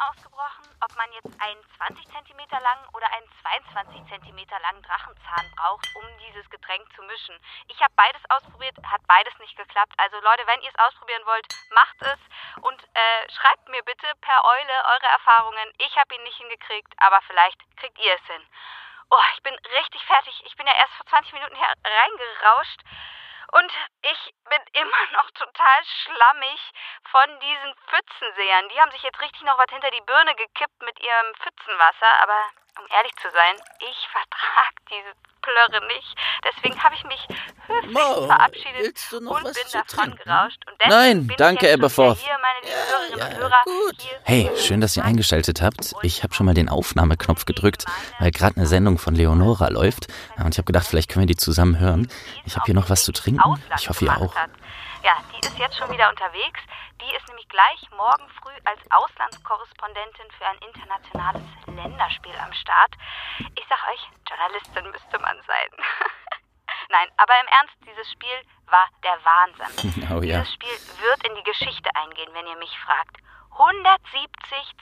ausgebrochen, ob man jetzt einen 20 cm langen oder einen 22 cm langen Drachenzahn braucht, um dieses Getränk zu mischen. Ich habe beides ausprobiert, hat beides nicht geklappt. Also Leute, wenn ihr es ausprobieren wollt, macht es und äh, schreibt mir bitte per Eule eure Erfahrungen. Ich habe ihn nicht hingekriegt, aber vielleicht kriegt ihr es hin. Oh, ich bin richtig fertig. Ich bin ja erst vor 20 Minuten hier reingerauscht. Und ich bin immer noch total schlammig von diesen Pfützensehern. Die haben sich jetzt richtig noch was hinter die Birne gekippt mit ihrem Pfützenwasser. Aber um ehrlich zu sein, ich vertrag diese Plörre nicht. Deswegen habe ich mich höflich Mo, verabschiedet willst du noch und was bin zu davon trinken? gerauscht. Und Nein, danke, Hier, Hörerinnen ja. Hier Hey, schön, dass ihr eingeschaltet habt. Ich habe schon mal den Aufnahmeknopf gedrückt, weil gerade eine Sendung von Leonora läuft. Ja, Und ich habe gedacht, vielleicht können wir die zusammen hören. Ich habe hier noch was zu trinken. Ich hoffe, ihr auch. Ja, die ist jetzt schon wieder unterwegs. Die ist nämlich gleich morgen früh als Auslandskorrespondentin für ein internationales Länderspiel am Start. Ich sag euch, Journalistin müsste man sein. Nein, aber im Ernst, dieses Spiel war der Wahnsinn. Oh ja. Dieses Spiel wird in die Geschichte eingehen, wenn ihr mich fragt. 170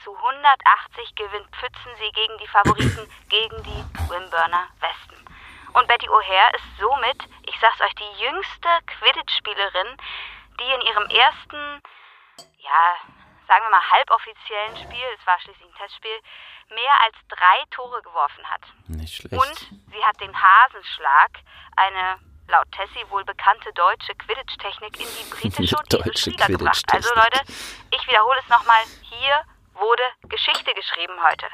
zu 180 gewinnt Pfützensee gegen die Favoriten, gegen die Wimburner Westen. Und Betty O'Hare ist somit, ich sag's euch, die jüngste Quidditch-Spielerin, die in ihrem ersten, ja, sagen wir mal halboffiziellen Spiel, es war schließlich ein Testspiel, mehr als drei Tore geworfen hat. Nicht schlecht. Und sie hat den Hasenschlag, eine laut Tessie wohl bekannte deutsche Quidditch-Technik, in die britische und Deutsche Liga gebracht. Also. Leute, ich wiederhole es nochmal, hier wurde Geschichte geschrieben heute.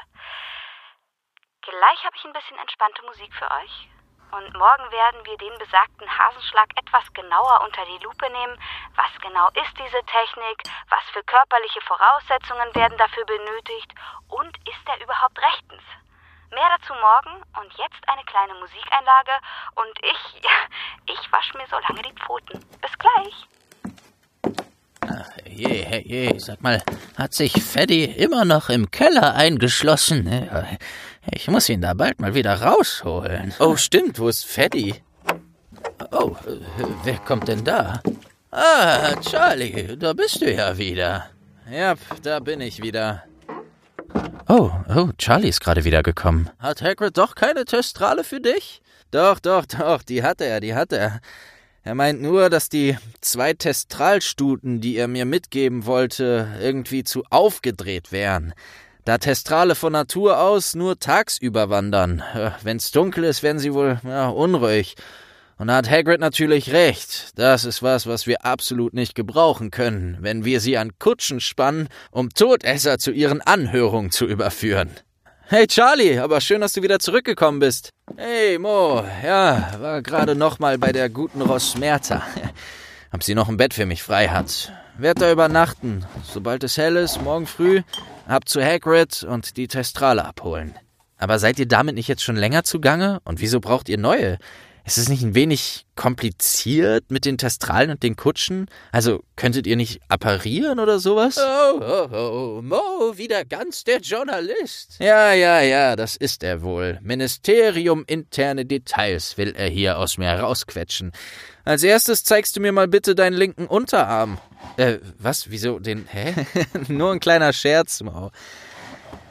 Gleich habe ich ein bisschen entspannte Musik für euch. Und morgen werden wir den besagten Hasenschlag etwas genauer unter die Lupe nehmen. Was genau ist diese Technik? Was für körperliche Voraussetzungen werden dafür benötigt? Und ist er überhaupt rechtens? Mehr dazu morgen und jetzt eine kleine Musikeinlage und ich, ich wasche mir so lange die Pfoten. Bis gleich. Je, je, sag mal, hat sich Freddy immer noch im Keller eingeschlossen? Ich muss ihn da bald mal wieder rausholen. Oh, stimmt. Wo ist Freddy? Oh, wer kommt denn da? Ah, Charlie, da bist du ja wieder. Ja, da bin ich wieder. Oh, oh, Charlie ist gerade wiedergekommen. Hat Hagrid doch keine Testrale für dich? Doch, doch, doch, die hat er, die hat er. Er meint nur, dass die zwei Testralstuten, die er mir mitgeben wollte, irgendwie zu aufgedreht wären. Da Testrale von Natur aus nur tagsüber wandern. Äh, Wenn's dunkel ist, werden sie wohl ja, unruhig. Und da hat Hagrid natürlich recht. Das ist was, was wir absolut nicht gebrauchen können, wenn wir sie an Kutschen spannen, um Todesser zu ihren Anhörungen zu überführen. Hey Charlie, aber schön, dass du wieder zurückgekommen bist. Hey Mo, ja, war gerade noch mal bei der guten Rosmerta. Ob sie noch ein Bett für mich frei hat. Werd da übernachten. Sobald es hell ist, morgen früh, ab zu Hagrid und die Testrale abholen. Aber seid ihr damit nicht jetzt schon länger zugange? Und wieso braucht ihr neue? Ist es nicht ein wenig kompliziert mit den Testralen und den Kutschen? Also könntet ihr nicht apparieren oder sowas? Oh, oh, oh, Mo, wieder ganz der Journalist. Ja, ja, ja, das ist er wohl. Ministerium interne Details will er hier aus mir herausquetschen. Als erstes zeigst du mir mal bitte deinen linken Unterarm. Äh, was? Wieso den? Hä? Nur ein kleiner Scherz, Mo.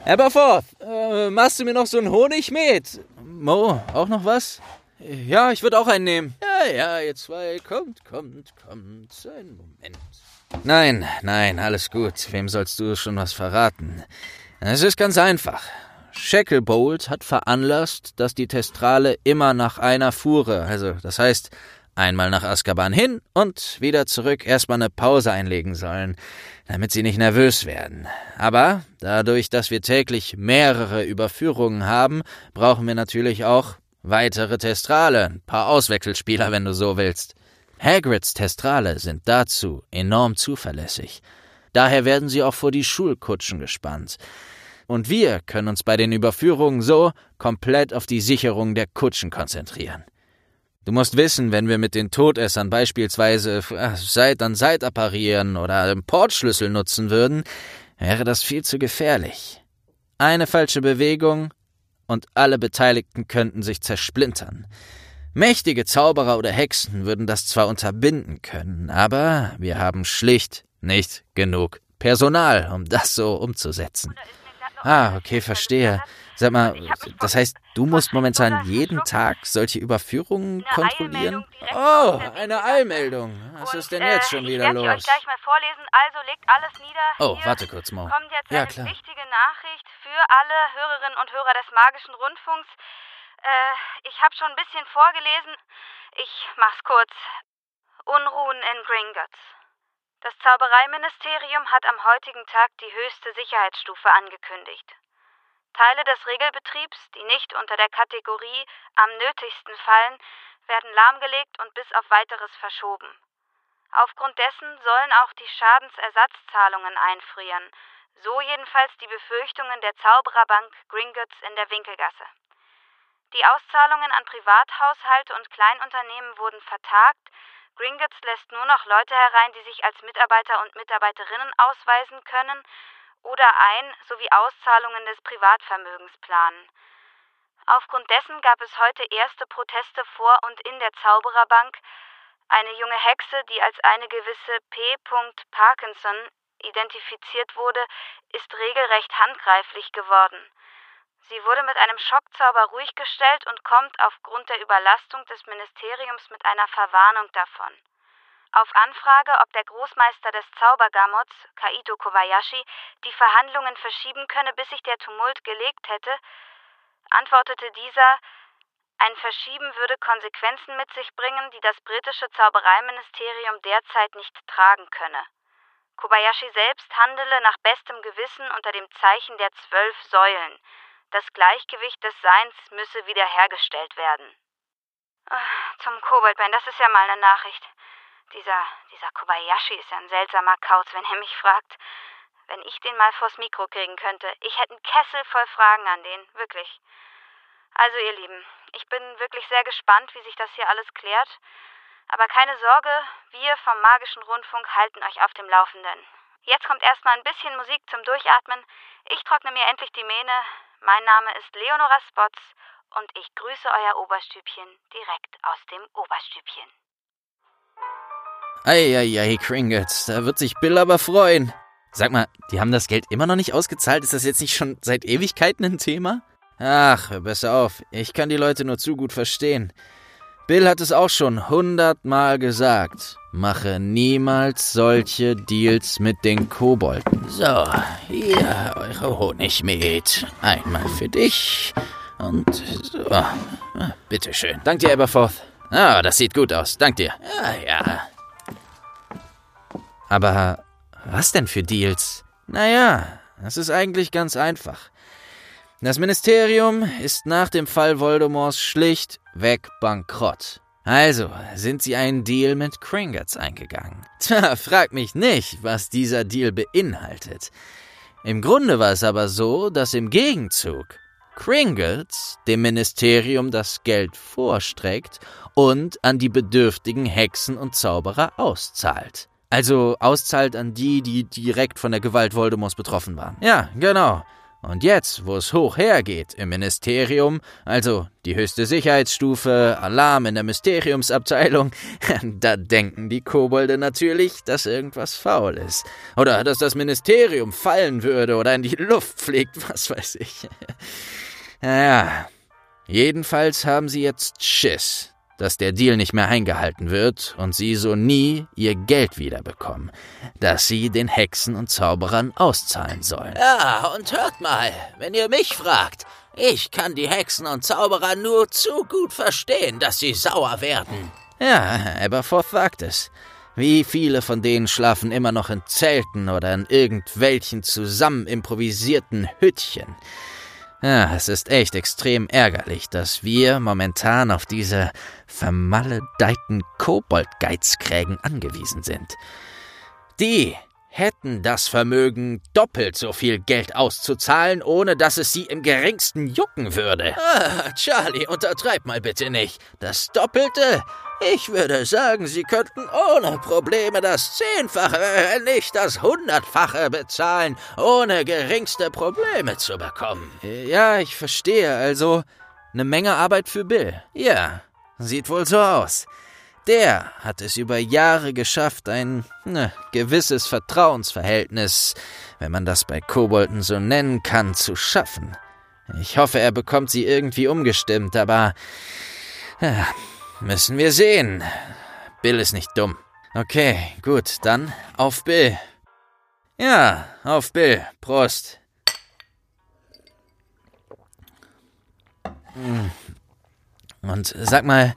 Aberforth, äh, machst du mir noch so einen Honig mit? Mo, auch noch was? Ja, ich würde auch einen nehmen. Ja, ja, ihr zwei, kommt, kommt, kommt. Einen Moment. Nein, nein, alles gut. Wem sollst du schon was verraten? Es ist ganz einfach. Shacklebolt hat veranlasst, dass die Testrale immer nach einer Fuhre, also das heißt einmal nach Azkaban hin und wieder zurück erstmal eine Pause einlegen sollen, damit sie nicht nervös werden. Aber dadurch, dass wir täglich mehrere Überführungen haben, brauchen wir natürlich auch weitere Testrale, ein paar Auswechselspieler, wenn du so willst. Hagrids Testrale sind dazu enorm zuverlässig. Daher werden sie auch vor die Schulkutschen gespannt. Und wir können uns bei den Überführungen so komplett auf die Sicherung der Kutschen konzentrieren. Du musst wissen, wenn wir mit den Todessern beispielsweise äh, Seit an Seit apparieren oder einen Portschlüssel nutzen würden, wäre das viel zu gefährlich. Eine falsche Bewegung und alle Beteiligten könnten sich zersplintern. Mächtige Zauberer oder Hexen würden das zwar unterbinden können, aber wir haben schlicht nicht genug Personal, um das so umzusetzen. Ah, okay, verstehe. Sag mal, das heißt, du musst momentan jeden Tag solche Überführungen kontrollieren? Oh, eine Eilmeldung. Was ist denn jetzt schon wieder los? Ich euch gleich mal vorlesen. Also legt alles nieder. Oh, warte kurz, Mo. Kommt jetzt ja, eine klar. wichtige Nachricht für alle Hörerinnen und Hörer des Magischen Rundfunks. Äh, ich habe schon ein bisschen vorgelesen. Ich mach's kurz. Unruhen in Gringotts. Das Zaubereiministerium hat am heutigen Tag die höchste Sicherheitsstufe angekündigt. Teile des Regelbetriebs, die nicht unter der Kategorie am nötigsten fallen, werden lahmgelegt und bis auf weiteres verschoben. Aufgrund dessen sollen auch die Schadensersatzzahlungen einfrieren, so jedenfalls die Befürchtungen der Zaubererbank Gringotts in der Winkelgasse. Die Auszahlungen an Privathaushalte und Kleinunternehmen wurden vertagt, Gringotts lässt nur noch Leute herein, die sich als Mitarbeiter und Mitarbeiterinnen ausweisen können oder ein sowie Auszahlungen des Privatvermögens planen. Aufgrund dessen gab es heute erste Proteste vor und in der Zaubererbank. Eine junge Hexe, die als eine gewisse P. Parkinson identifiziert wurde, ist regelrecht handgreiflich geworden. Sie wurde mit einem Schockzauber ruhig gestellt und kommt aufgrund der Überlastung des Ministeriums mit einer Verwarnung davon. Auf Anfrage, ob der Großmeister des Zaubergamots, Kaito Kobayashi, die Verhandlungen verschieben könne, bis sich der Tumult gelegt hätte, antwortete dieser, ein Verschieben würde Konsequenzen mit sich bringen, die das britische Zaubereiministerium derzeit nicht tragen könne. Kobayashi selbst handele nach bestem Gewissen unter dem Zeichen der zwölf Säulen. Das Gleichgewicht des Seins müsse wiederhergestellt werden. Ah, zum Koboldbein, das ist ja mal eine Nachricht. Dieser, dieser Kobayashi ist ja ein seltsamer Kauz, wenn er mich fragt. Wenn ich den mal vors Mikro kriegen könnte. Ich hätte einen Kessel voll Fragen an den, wirklich. Also, ihr Lieben, ich bin wirklich sehr gespannt, wie sich das hier alles klärt. Aber keine Sorge, wir vom Magischen Rundfunk halten euch auf dem Laufenden. Jetzt kommt erstmal ein bisschen Musik zum Durchatmen. Ich trockne mir endlich die Mähne. Mein Name ist Leonora Spots und ich grüße euer Oberstübchen direkt aus dem Oberstübchen. Eieiei, Kringles, da wird sich Bill aber freuen. Sag mal, die haben das Geld immer noch nicht ausgezahlt? Ist das jetzt nicht schon seit Ewigkeiten ein Thema? Ach, hör besser auf. Ich kann die Leute nur zu gut verstehen. Bill hat es auch schon hundertmal gesagt. Mache niemals solche Deals mit den Kobolden. So, hier eure Honigmet. Einmal für dich und so. Ah, bitteschön. Dank dir, Aberforth. Ah, das sieht gut aus. Dank dir. Ja, ja. Aber was denn für Deals? Naja, das ist eigentlich ganz einfach. Das Ministerium ist nach dem Fall Voldemorts schlichtweg bankrott. Also sind sie einen Deal mit Kringotts eingegangen. Tja, frag mich nicht, was dieser Deal beinhaltet. Im Grunde war es aber so, dass im Gegenzug Kringotts dem Ministerium das Geld vorstreckt und an die bedürftigen Hexen und Zauberer auszahlt. Also auszahlt an die, die direkt von der Gewalt Voldemorts betroffen waren. Ja, genau. Und jetzt, wo es hoch hergeht im Ministerium, also die höchste Sicherheitsstufe, Alarm in der Mysteriumsabteilung, da denken die Kobolde natürlich, dass irgendwas faul ist. Oder dass das Ministerium fallen würde oder in die Luft fliegt, was weiß ich. Naja, jedenfalls haben sie jetzt Schiss, dass der Deal nicht mehr eingehalten wird und sie so nie ihr Geld wiederbekommen, das sie den Hexen und Zauberern auszahlen sollen. Ja, und hört mal, wenn ihr mich fragt, ich kann die Hexen und Zauberer nur zu gut verstehen, dass sie sauer werden. Ja, Aberforth sagt es. Wie viele von denen schlafen immer noch in Zelten oder in irgendwelchen zusammen improvisierten Hüttchen? Ja, es ist echt extrem ärgerlich, dass wir momentan auf diese vermaledeiten Koboldgeizkrägen angewiesen sind. Die hätten das Vermögen, doppelt so viel Geld auszuzahlen, ohne dass es sie im geringsten jucken würde. Ah, Charlie, untertreib mal bitte nicht. Das Doppelte ich würde sagen, Sie könnten ohne Probleme das Zehnfache, wenn nicht das Hundertfache bezahlen, ohne geringste Probleme zu bekommen. Ja, ich verstehe. Also eine Menge Arbeit für Bill. Ja, sieht wohl so aus. Der hat es über Jahre geschafft, ein ne, gewisses Vertrauensverhältnis, wenn man das bei Kobolden so nennen kann, zu schaffen. Ich hoffe, er bekommt sie irgendwie umgestimmt, aber ja, müssen wir sehen. Bill ist nicht dumm. Okay, gut, dann auf Bill. Ja, auf Bill. Prost. Hm. Und sag mal,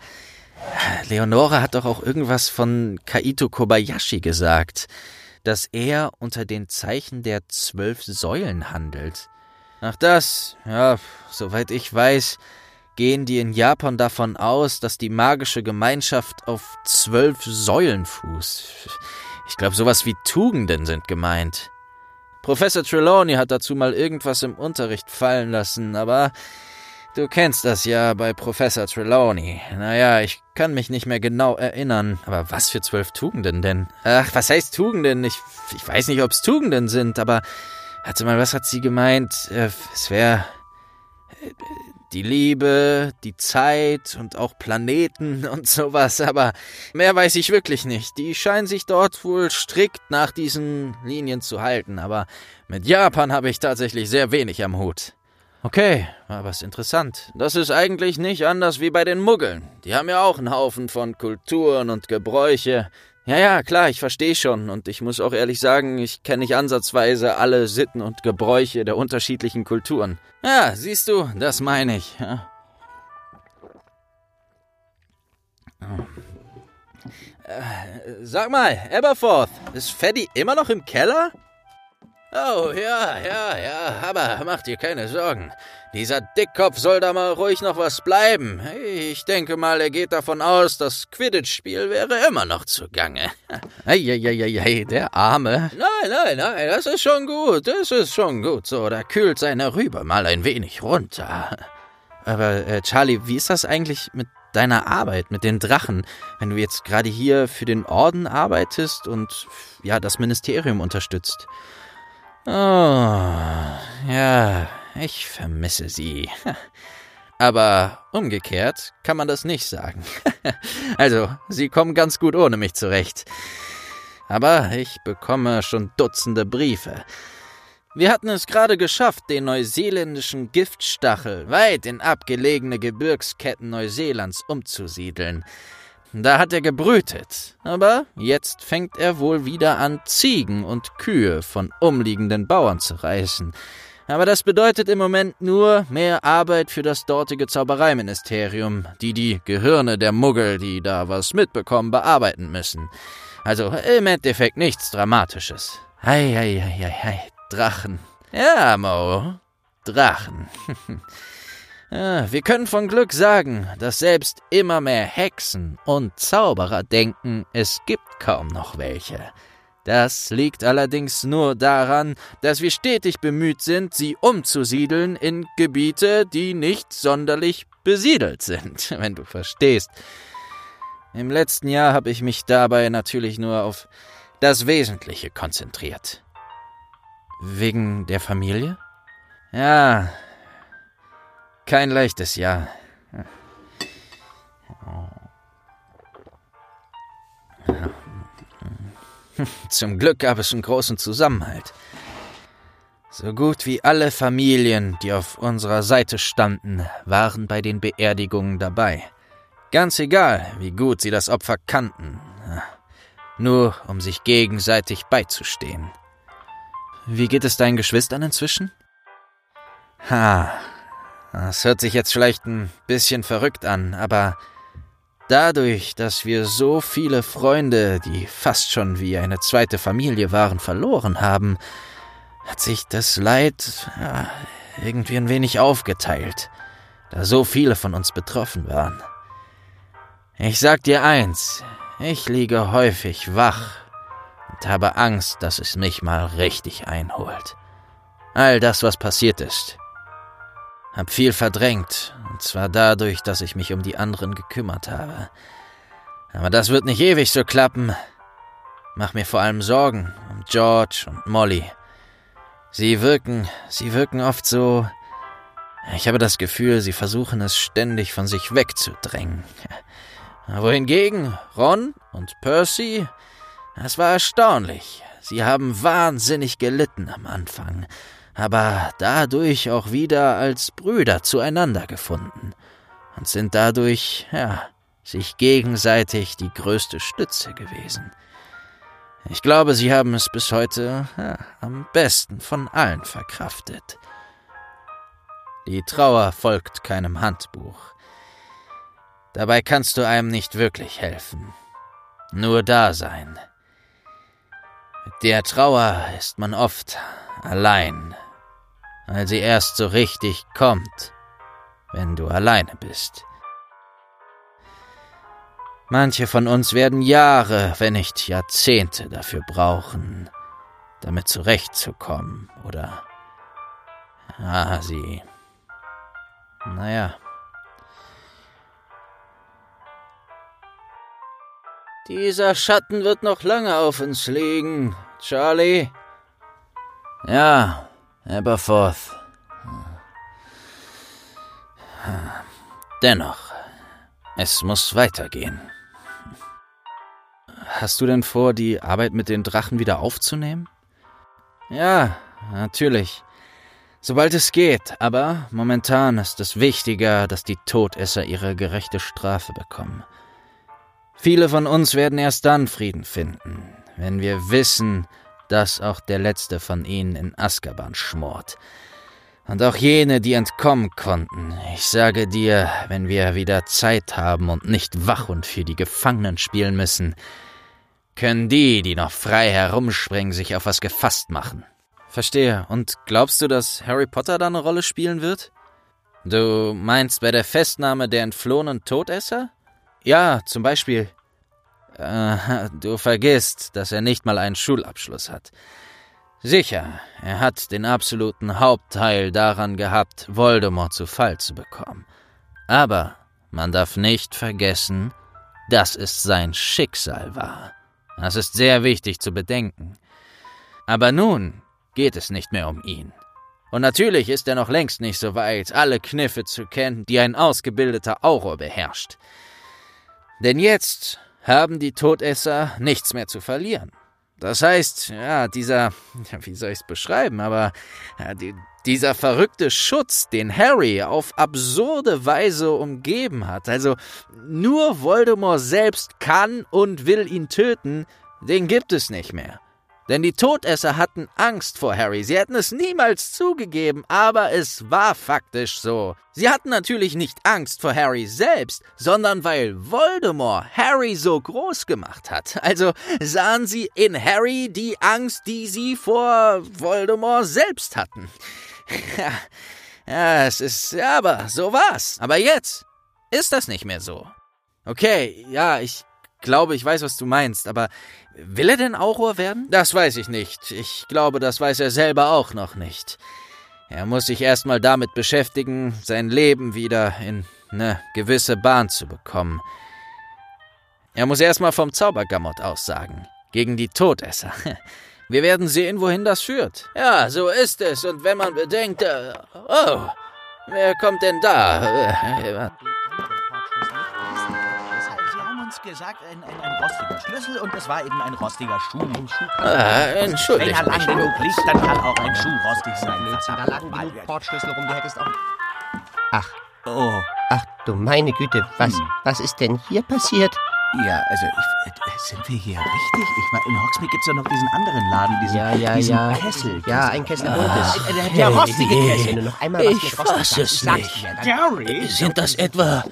Leonora hat doch auch irgendwas von Kaito Kobayashi gesagt, dass er unter den Zeichen der zwölf Säulen handelt. Ach das, ja, soweit ich weiß, gehen die in Japan davon aus, dass die magische Gemeinschaft auf zwölf Säulen fußt. Ich glaube, sowas wie Tugenden sind gemeint. Professor Trelawney hat dazu mal irgendwas im Unterricht fallen lassen, aber du kennst das ja bei Professor Trelawney. Naja, ich kann mich nicht mehr genau erinnern. Aber was für zwölf Tugenden denn? Ach, was heißt Tugenden? Ich, ich weiß nicht, ob es Tugenden sind, aber Warte mal, was hat sie gemeint? Äh, es wäre äh, die Liebe, die Zeit und auch Planeten und sowas, aber mehr weiß ich wirklich nicht. Die scheinen sich dort wohl strikt nach diesen Linien zu halten, aber mit Japan habe ich tatsächlich sehr wenig am Hut. Okay, aber es ist interessant. Das ist eigentlich nicht anders wie bei den Muggeln. Die haben ja auch einen Haufen von Kulturen und Gebräuche, ja, ja, klar, ich verstehe schon. Und ich muss auch ehrlich sagen, ich kenne nicht ansatzweise alle Sitten und Gebräuche der unterschiedlichen Kulturen. Ja, siehst du, das meine ich. Ja. Äh, sag mal, Aberforth, ist Freddy immer noch im Keller? Oh, ja, ja, ja, aber mach dir keine Sorgen. Dieser Dickkopf soll da mal ruhig noch was bleiben. Ich denke mal, er geht davon aus, das Quidditch-Spiel wäre immer noch zugange. Eieieiei, der Arme. Nein, nein, nein, das ist schon gut, das ist schon gut so. Da kühlt seine Rübe mal ein wenig runter. Aber, äh, Charlie, wie ist das eigentlich mit deiner Arbeit, mit den Drachen, wenn du jetzt gerade hier für den Orden arbeitest und, ja, das Ministerium unterstützt? Oh, ja, ich vermisse sie. Aber umgekehrt kann man das nicht sagen. also, sie kommen ganz gut ohne mich zurecht. Aber ich bekomme schon Dutzende Briefe. Wir hatten es gerade geschafft, den neuseeländischen Giftstachel weit in abgelegene Gebirgsketten Neuseelands umzusiedeln. Da hat er gebrütet, aber jetzt fängt er wohl wieder an, Ziegen und Kühe von umliegenden Bauern zu reißen. Aber das bedeutet im Moment nur mehr Arbeit für das dortige Zaubereiministerium, die die Gehirne der Muggel, die da was mitbekommen, bearbeiten müssen. Also im Endeffekt nichts Dramatisches. Hei, hei, hei, hei, Drachen. Ja, Mo, Drachen. Ja, wir können von Glück sagen, dass selbst immer mehr Hexen und Zauberer denken, es gibt kaum noch welche. Das liegt allerdings nur daran, dass wir stetig bemüht sind, sie umzusiedeln in Gebiete, die nicht sonderlich besiedelt sind, wenn du verstehst. Im letzten Jahr habe ich mich dabei natürlich nur auf das Wesentliche konzentriert. Wegen der Familie? Ja, kein leichtes Jahr. Zum Glück gab es einen großen Zusammenhalt. So gut wie alle Familien, die auf unserer Seite standen, waren bei den Beerdigungen dabei. Ganz egal, wie gut sie das Opfer kannten. Nur um sich gegenseitig beizustehen. Wie geht es deinen Geschwistern inzwischen? Ha, das hört sich jetzt vielleicht ein bisschen verrückt an, aber dadurch, dass wir so viele Freunde, die fast schon wie eine zweite Familie waren, verloren haben, hat sich das Leid ja, irgendwie ein wenig aufgeteilt, da so viele von uns betroffen waren. Ich sag dir eins, ich liege häufig wach und habe Angst, dass es mich mal richtig einholt. All das, was passiert ist, hab viel verdrängt, und zwar dadurch, dass ich mich um die anderen gekümmert habe. Aber das wird nicht ewig so klappen. Mach mir vor allem Sorgen um George und Molly. Sie wirken, sie wirken oft so. Ich habe das Gefühl, sie versuchen es ständig von sich wegzudrängen. Wohingegen Ron und Percy, das war erstaunlich. Sie haben wahnsinnig gelitten am Anfang, aber dadurch auch wieder als Brüder zueinander gefunden und sind dadurch, ja, sich gegenseitig die größte Stütze gewesen. Ich glaube, sie haben es bis heute ja, am besten von allen verkraftet. Die Trauer folgt keinem Handbuch. Dabei kannst du einem nicht wirklich helfen. Nur da sein. Mit der Trauer ist man oft allein, weil sie erst so richtig kommt, wenn du alleine bist. Manche von uns werden Jahre, wenn nicht Jahrzehnte dafür brauchen, damit zurechtzukommen, oder? Ah, sie. Naja. Dieser Schatten wird noch lange auf uns liegen, Charlie. Ja, Aberforth. Dennoch, es muss weitergehen. Hast du denn vor, die Arbeit mit den Drachen wieder aufzunehmen? Ja, natürlich. Sobald es geht, aber momentan ist es wichtiger, dass die Todesser ihre gerechte Strafe bekommen. Viele von uns werden erst dann Frieden finden, wenn wir wissen, dass auch der letzte von ihnen in Azkaban schmort. Und auch jene, die entkommen konnten. Ich sage dir, wenn wir wieder Zeit haben und nicht wach und für die Gefangenen spielen müssen, können die, die noch frei herumspringen, sich auf was gefasst machen. Verstehe. Und glaubst du, dass Harry Potter da eine Rolle spielen wird? Du meinst bei der Festnahme der entflohenen Todesser? Ja, zum Beispiel. Äh, du vergisst, dass er nicht mal einen Schulabschluss hat. Sicher, er hat den absoluten Hauptteil daran gehabt, Voldemort zu Fall zu bekommen. Aber man darf nicht vergessen, dass es sein Schicksal war. Das ist sehr wichtig zu bedenken. Aber nun geht es nicht mehr um ihn. Und natürlich ist er noch längst nicht so weit, alle Kniffe zu kennen, die ein ausgebildeter Auror beherrscht. Denn jetzt haben die Todesser nichts mehr zu verlieren. Das heißt, ja, dieser, wie soll ich es beschreiben, aber ja, die, dieser verrückte Schutz, den Harry auf absurde Weise umgeben hat, also nur Voldemort selbst kann und will ihn töten, den gibt es nicht mehr. Denn die Todesser hatten Angst vor Harry. Sie hätten es niemals zugegeben, aber es war faktisch so. Sie hatten natürlich nicht Angst vor Harry selbst, sondern weil Voldemort Harry so groß gemacht hat. Also sahen sie in Harry die Angst, die sie vor Voldemort selbst hatten. Ja, es ist, ja, aber so war's. Aber jetzt ist das nicht mehr so. Okay, ja, ich glaube, ich weiß, was du meinst, aber will er denn Auror werden? Das weiß ich nicht. Ich glaube, das weiß er selber auch noch nicht. Er muss sich erstmal damit beschäftigen, sein Leben wieder in eine gewisse Bahn zu bekommen. Er muss erstmal vom Zaubergamot aussagen. Gegen die Todesser. Wir werden sehen, wohin das führt. Ja, so ist es. Und wenn man bedenkt. Äh, oh, wer kommt denn da? Äh, gesagt, ein, ein, ein, rostiger Schlüssel und es war eben ein rostiger Schuh. Ein Schuh ah, Entschuldigung. Wenn er lang genug liegt, dann kann auch ein Schuh rostig sein. Da lagen genug Portschlüssel rum, du hättest auch... Ach. Oh. Ach du meine Güte, was, hm. was ist denn hier passiert? Ja, also ich, äh, sind wir hier richtig? Ich meine, in Hogsmeade gibt es ja noch diesen anderen Laden, diesen, ja, ja, diesen ja. Kessel. Ja, ein Kessel buntes. Ah, der, der rostige Kessel. Wenn du noch einmal ich fasse es nicht. Dory? Sind das etwa.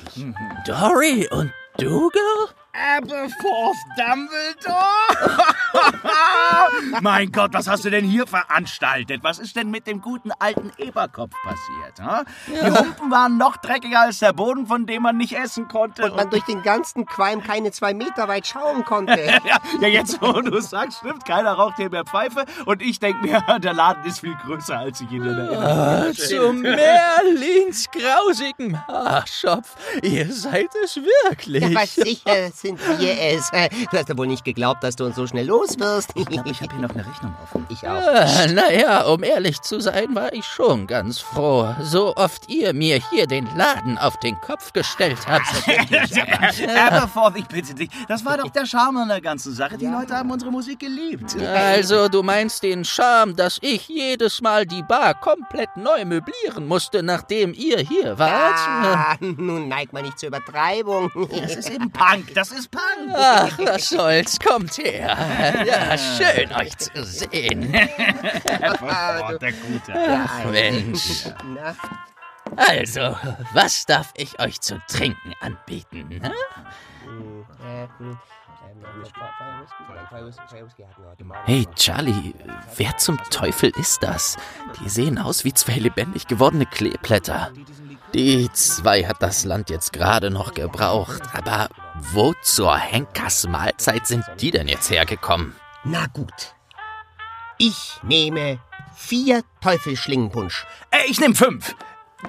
Dory und Dougal? Aberforth Dumbledore? mein Gott, was hast du denn hier veranstaltet? Was ist denn mit dem guten alten Eberkopf passiert? Hm? Ja. Die Humpen waren noch dreckiger als der Boden, von dem man nicht essen konnte. Und man durch den ganzen Qualm keine zwei Meter weit schauen konnte. ja, ja, jetzt wo du sagst, stimmt, keiner raucht hier mehr Pfeife. Und ich denke mir, der Laden ist viel größer, als ich ihn in Erinnerung Zum Merlins grausigen Haarschopf. Ihr seid es wirklich. Ja, was sicher. Sind wir es. Du hast ja wohl nicht geglaubt, dass du uns so schnell los wirst. Ich glaube, ich habe hier noch eine Rechnung offen. Ich auch. Ah, naja, um ehrlich zu sein, war ich schon ganz froh. So oft ihr mir hier den Laden auf den Kopf gestellt habt. Aberforth, ich bitte dich. Das war doch der Charme an der ganzen Sache. Die Leute haben unsere Musik geliebt. Also, du meinst den Charme, dass ich jedes Mal die Bar komplett neu möblieren musste, nachdem ihr hier wart? Ah, nun neig mal nicht zur Übertreibung. Das ist eben Punk. Das ist Punk. Ach, was soll's, kommt her. Ja, schön, euch zu sehen. Aberforth, der Gute. Ach, Mensch. Na, Also, was darf ich euch zu trinken anbieten? hm, Hey, Charlie, wer zum Teufel ist das? Die sehen aus wie zwei lebendig gewordene Kleeblätter. Die zwei hat das Land jetzt gerade noch gebraucht. Aber wo zur Henkersmahlzeit sind die denn jetzt hergekommen? Na gut. Ich nehme vier Teufelsschlingenpunsch. Äh, ich nehme fünf.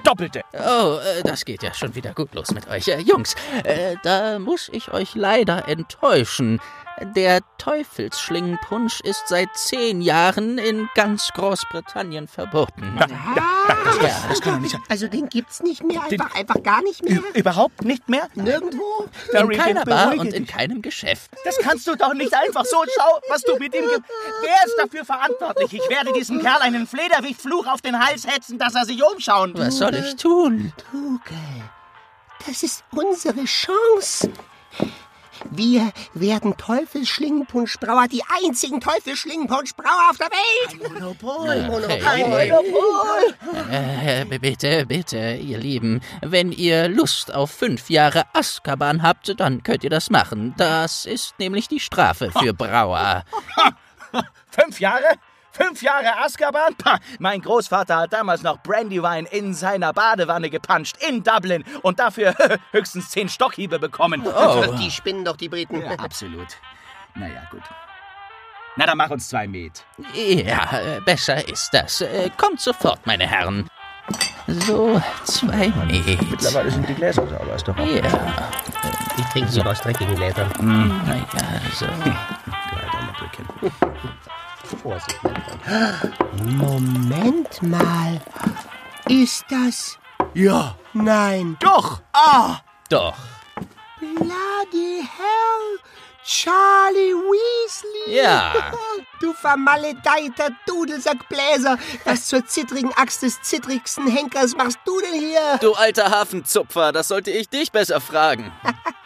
Doppelte. Oh, äh, das geht ja schon wieder gut los mit euch. Äh, Jungs, äh, da muss ich euch leider enttäuschen. Der Teufelsschlingenpunsch ist seit zehn Jahren in ganz Großbritannien verboten. Ja, das kann doch nicht sein. Also den gibt's nicht mehr, einfach, einfach gar nicht mehr. Überhaupt nicht mehr? Nirgendwo. In keiner Bar und in keinem Geschäft. Das kannst du doch nicht einfach so. Schau, was du mit ihm. Wer ist dafür verantwortlich? Ich werde diesem Kerl einen Flederwichtfluch auf den Hals hetzen, dass er sich umschauen Was soll ich tun? Tuge, das ist unsere Chance. Wir werden Teufelsschlingenpunschbrauer, die einzigen Teufelsschlingenpunschbrauer auf der Welt. Monopol. Hey, Ein hey. Monopol. Äh, bitte, bitte, ihr Lieben, wenn ihr Lust auf fünf Jahre Azkaban habt, dann könnt ihr das machen. Das ist nämlich die Strafe für Brauer. Fünf Jahre? Fünf Jahre Azkaban? Pah, mein Großvater hat damals noch Brandywine in seiner Badewanne gepanscht in Dublin und dafür höchstens zehn Stockhiebe bekommen. Oh, Die spinnen doch die Briten. Ja, absolut. Naja, gut. Na, dann mach uns zwei Met. ja, besser ist das. Äh, Kommt sofort, meine Herren. So, zwei Met. Mittlerweile sind die Gläser sauber, ist doch auch. Ja, Ich trinke sie aus dreckigen Gläsern. naja, so. Vorsicht, mein Freund. Moment mal. Ist das... Ja, Nein. doch. Ah, Doch. Bloody hell. Charlie Weasley. Ja. Du vermaledeiter Dudelsackbläser. Was zur zittrigen Axt des zittrigsten Henkers machst du denn hier? Du alter Hafenzupfer, das sollte ich dich besser fragen.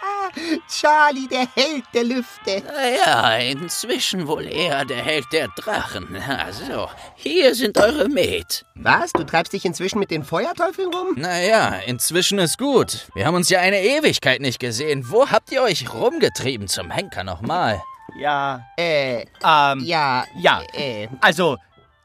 Charlie, der Held der Lüfte. Naja, inzwischen wohl eher der Held der Drachen. Also, hier sind eure Met. Was? Du treibst dich inzwischen mit den Feuerteufeln rum? Naja, inzwischen ist gut. Wir haben uns ja eine Ewigkeit nicht gesehen. Wo habt ihr euch rumgetrieben zum Henker nochmal? ja, Äh, ähm, ja. Ja. Äh, Also,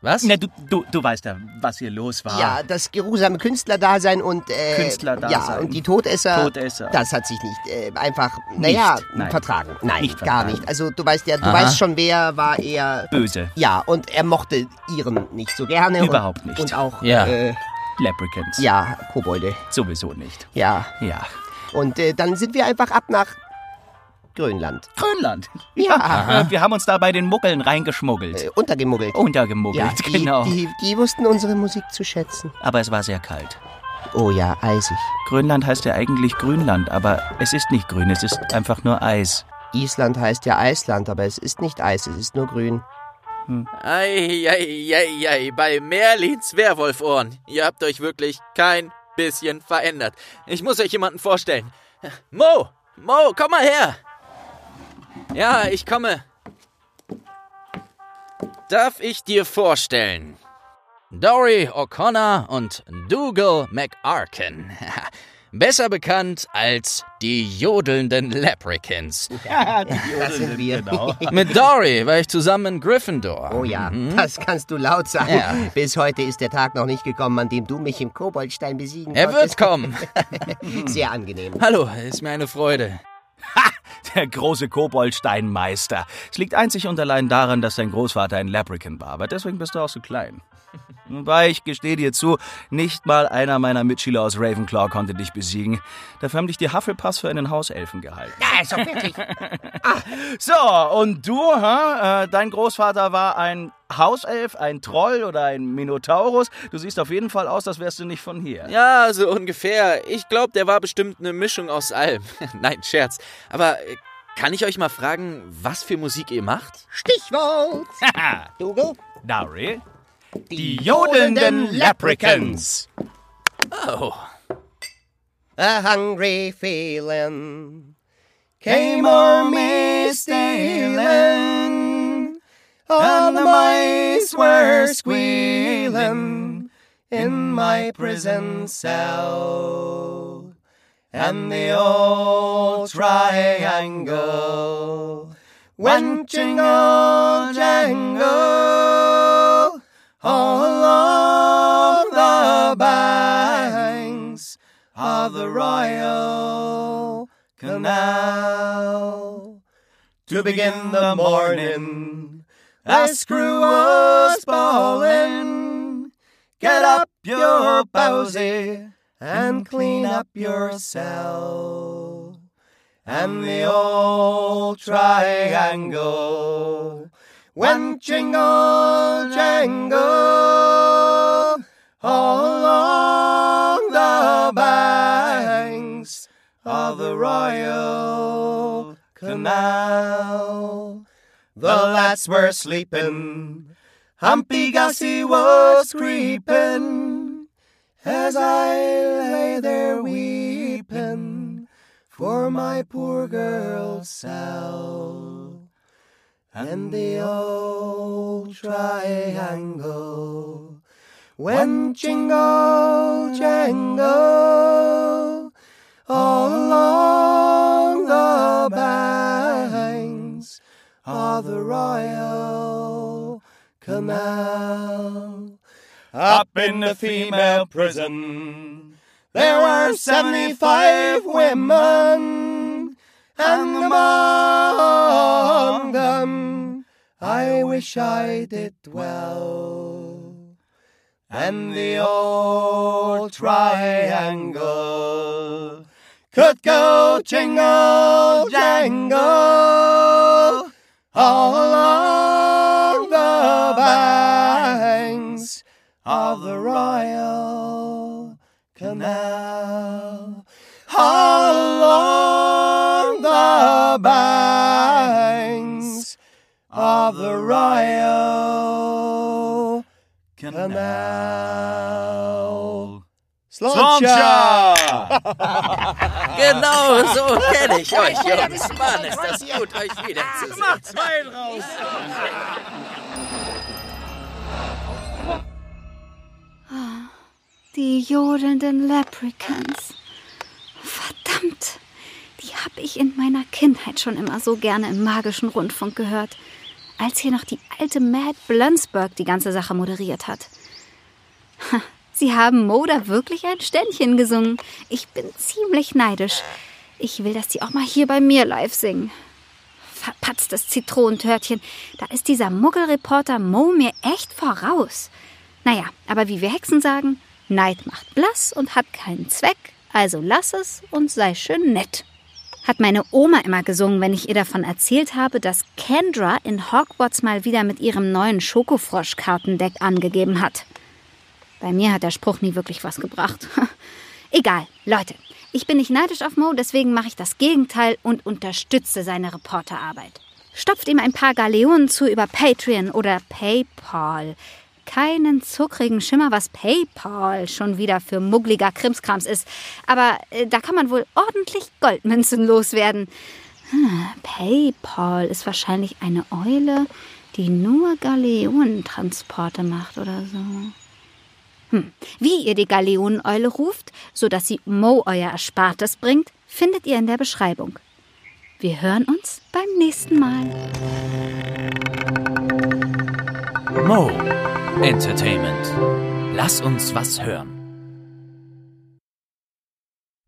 Was? ne, du, du, du weißt ja, was hier los war. ja, das geruhsame Künstlerdasein und, äh. Künstlerdasein. Ja, und die Todesser. Todesser. Das hat sich nicht, äh, einfach, naja, vertragen. Nein, Nicht gar vertragen. nicht. Also, du weißt ja, du Aha. weißt schon, wer war eher. Böse. Ja, und er mochte ihren nicht so gerne. Überhaupt und, nicht. Und auch, Ja. äh, Leprechauns. ja, Kobolde. Sowieso nicht. Ja. Ja. Und äh, dann sind wir einfach ab nach Grönland. Grönland. Ja. Äh, Wir haben uns da bei den Muggeln reingeschmuggelt. Äh, untergemuggelt. Untergemuggelt, ja, die, genau. die, die wussten unsere Musik zu schätzen. Aber es war sehr kalt. Oh ja, eisig. Grönland heißt ja eigentlich Grünland, aber es ist nicht grün, es ist einfach nur Eis. Island heißt ja Eisland, aber es ist nicht Eis, es ist nur grün. Ei, ei, ei, ei, bei Merlins Werwolfohren. Ihr habt euch wirklich kein bisschen verändert. Ich muss euch jemanden vorstellen. Mo, Mo, komm mal her. Ja, ich komme. Darf ich dir vorstellen? Dory O'Connor und Dougal McArkin. Besser bekannt als die jodelnden Leprechauns. Ja, Das sind wir. Genau. Mit Dory war ich zusammen in Gryffindor. Oh ja, das kannst du laut sagen. Ja. Bis heute ist der Tag noch nicht gekommen, an dem du mich im Koboldstein besiegen Er wird konntest. kommen. Sehr angenehm. Hallo, ist mir eine Freude. Der große Koboldsteinmeister. Es liegt einzig und allein daran, dass dein Großvater ein Leprechaun war, aber deswegen bist du auch so klein. Wobei, ich gestehe dir zu, nicht mal einer meiner Mitschüler aus Ravenclaw konnte dich besiegen. Dafür haben dich die Hufflepuffs für einen Hauselfen gehalten. Ja, ist doch fertig. So, und du, hä? Äh, dein Großvater war ein Hauself, ein Troll oder ein Minotaurus. Du siehst auf jeden Fall aus, als wärst du nicht von hier. Ja, so ungefähr. Ich glaube, der war bestimmt eine Mischung aus allem. Nein, Scherz. Aber äh, kann ich euch mal fragen, was für Musik ihr macht? Stichwort. Dougal? Dowry? Die jodelnden Leprechauns. Oh. A hungry feeling Came o'er me stealing, and the mice were squealing in my prison cell. And the old triangle went jingle jangle all along the banks of the Royal Canal. To begin the morning, a screw was bawling. Get up your bowsy and clean up your cell. And the old triangle went jingle jangle along the banks of the Royal Canal. The lads were sleeping, Humpy Gussie was creeping, as I lay there weeping for my poor girl's cell. And the old triangle went jingle jangle all along the banks of the Royal Canal. Up in the female prison, there were 75 women, and among them I wish I did dwell. And the old triangle could go jingle jangle all along the banks of the Royal Canal. The banks of the Royal Canal. Sloncha! Genau, so kenne ich euch, Jungs. Mann, ist das gut, euch wiederzusehen. zwei draus! Ah, die jodelnden Leprechauns. Verdammt, die habe ich in meiner Kindheit schon immer so gerne im magischen Rundfunk gehört, als hier noch die alte Mad Blunsburg die ganze Sache moderiert hat. Ha, Sie haben Moda wirklich ein Ständchen gesungen. Ich bin ziemlich neidisch. Ich will, dass die auch mal hier bei mir live singen. Verpatztes Zitronentörtchen. Da ist dieser Muggelreporter Mo mir echt voraus. Naja, aber wie wir Hexen sagen, Neid macht blass und hat keinen Zweck, also lass es und sei schön nett. Hat meine Oma immer gesungen, wenn ich ihr davon erzählt habe, dass Kendra in Hogwarts mal wieder mit ihrem neuen Schokofrosch-Kartendeck angegeben hat. Bei mir hat der Spruch nie wirklich was gebracht. Egal, Leute, ich bin nicht neidisch auf Mo, deswegen mache ich das Gegenteil und unterstütze seine Reporterarbeit. Stopft ihm ein paar Galeonen zu über Patreon oder PayPal. Keinen zuckrigen Schimmer, was PayPal schon wieder für muggliger Krimskrams ist. Aber äh, da kann man wohl ordentlich Goldmünzen loswerden. Hm, PayPal ist wahrscheinlich eine Eule, die nur Galeonentransporte macht oder so. Hm. Wie ihr die Galeoneneule ruft, sodass sie Mo euer Erspartes bringt, findet ihr in der Beschreibung. Wir hören uns beim nächsten Mal. Mo Entertainment. Lass uns was hören.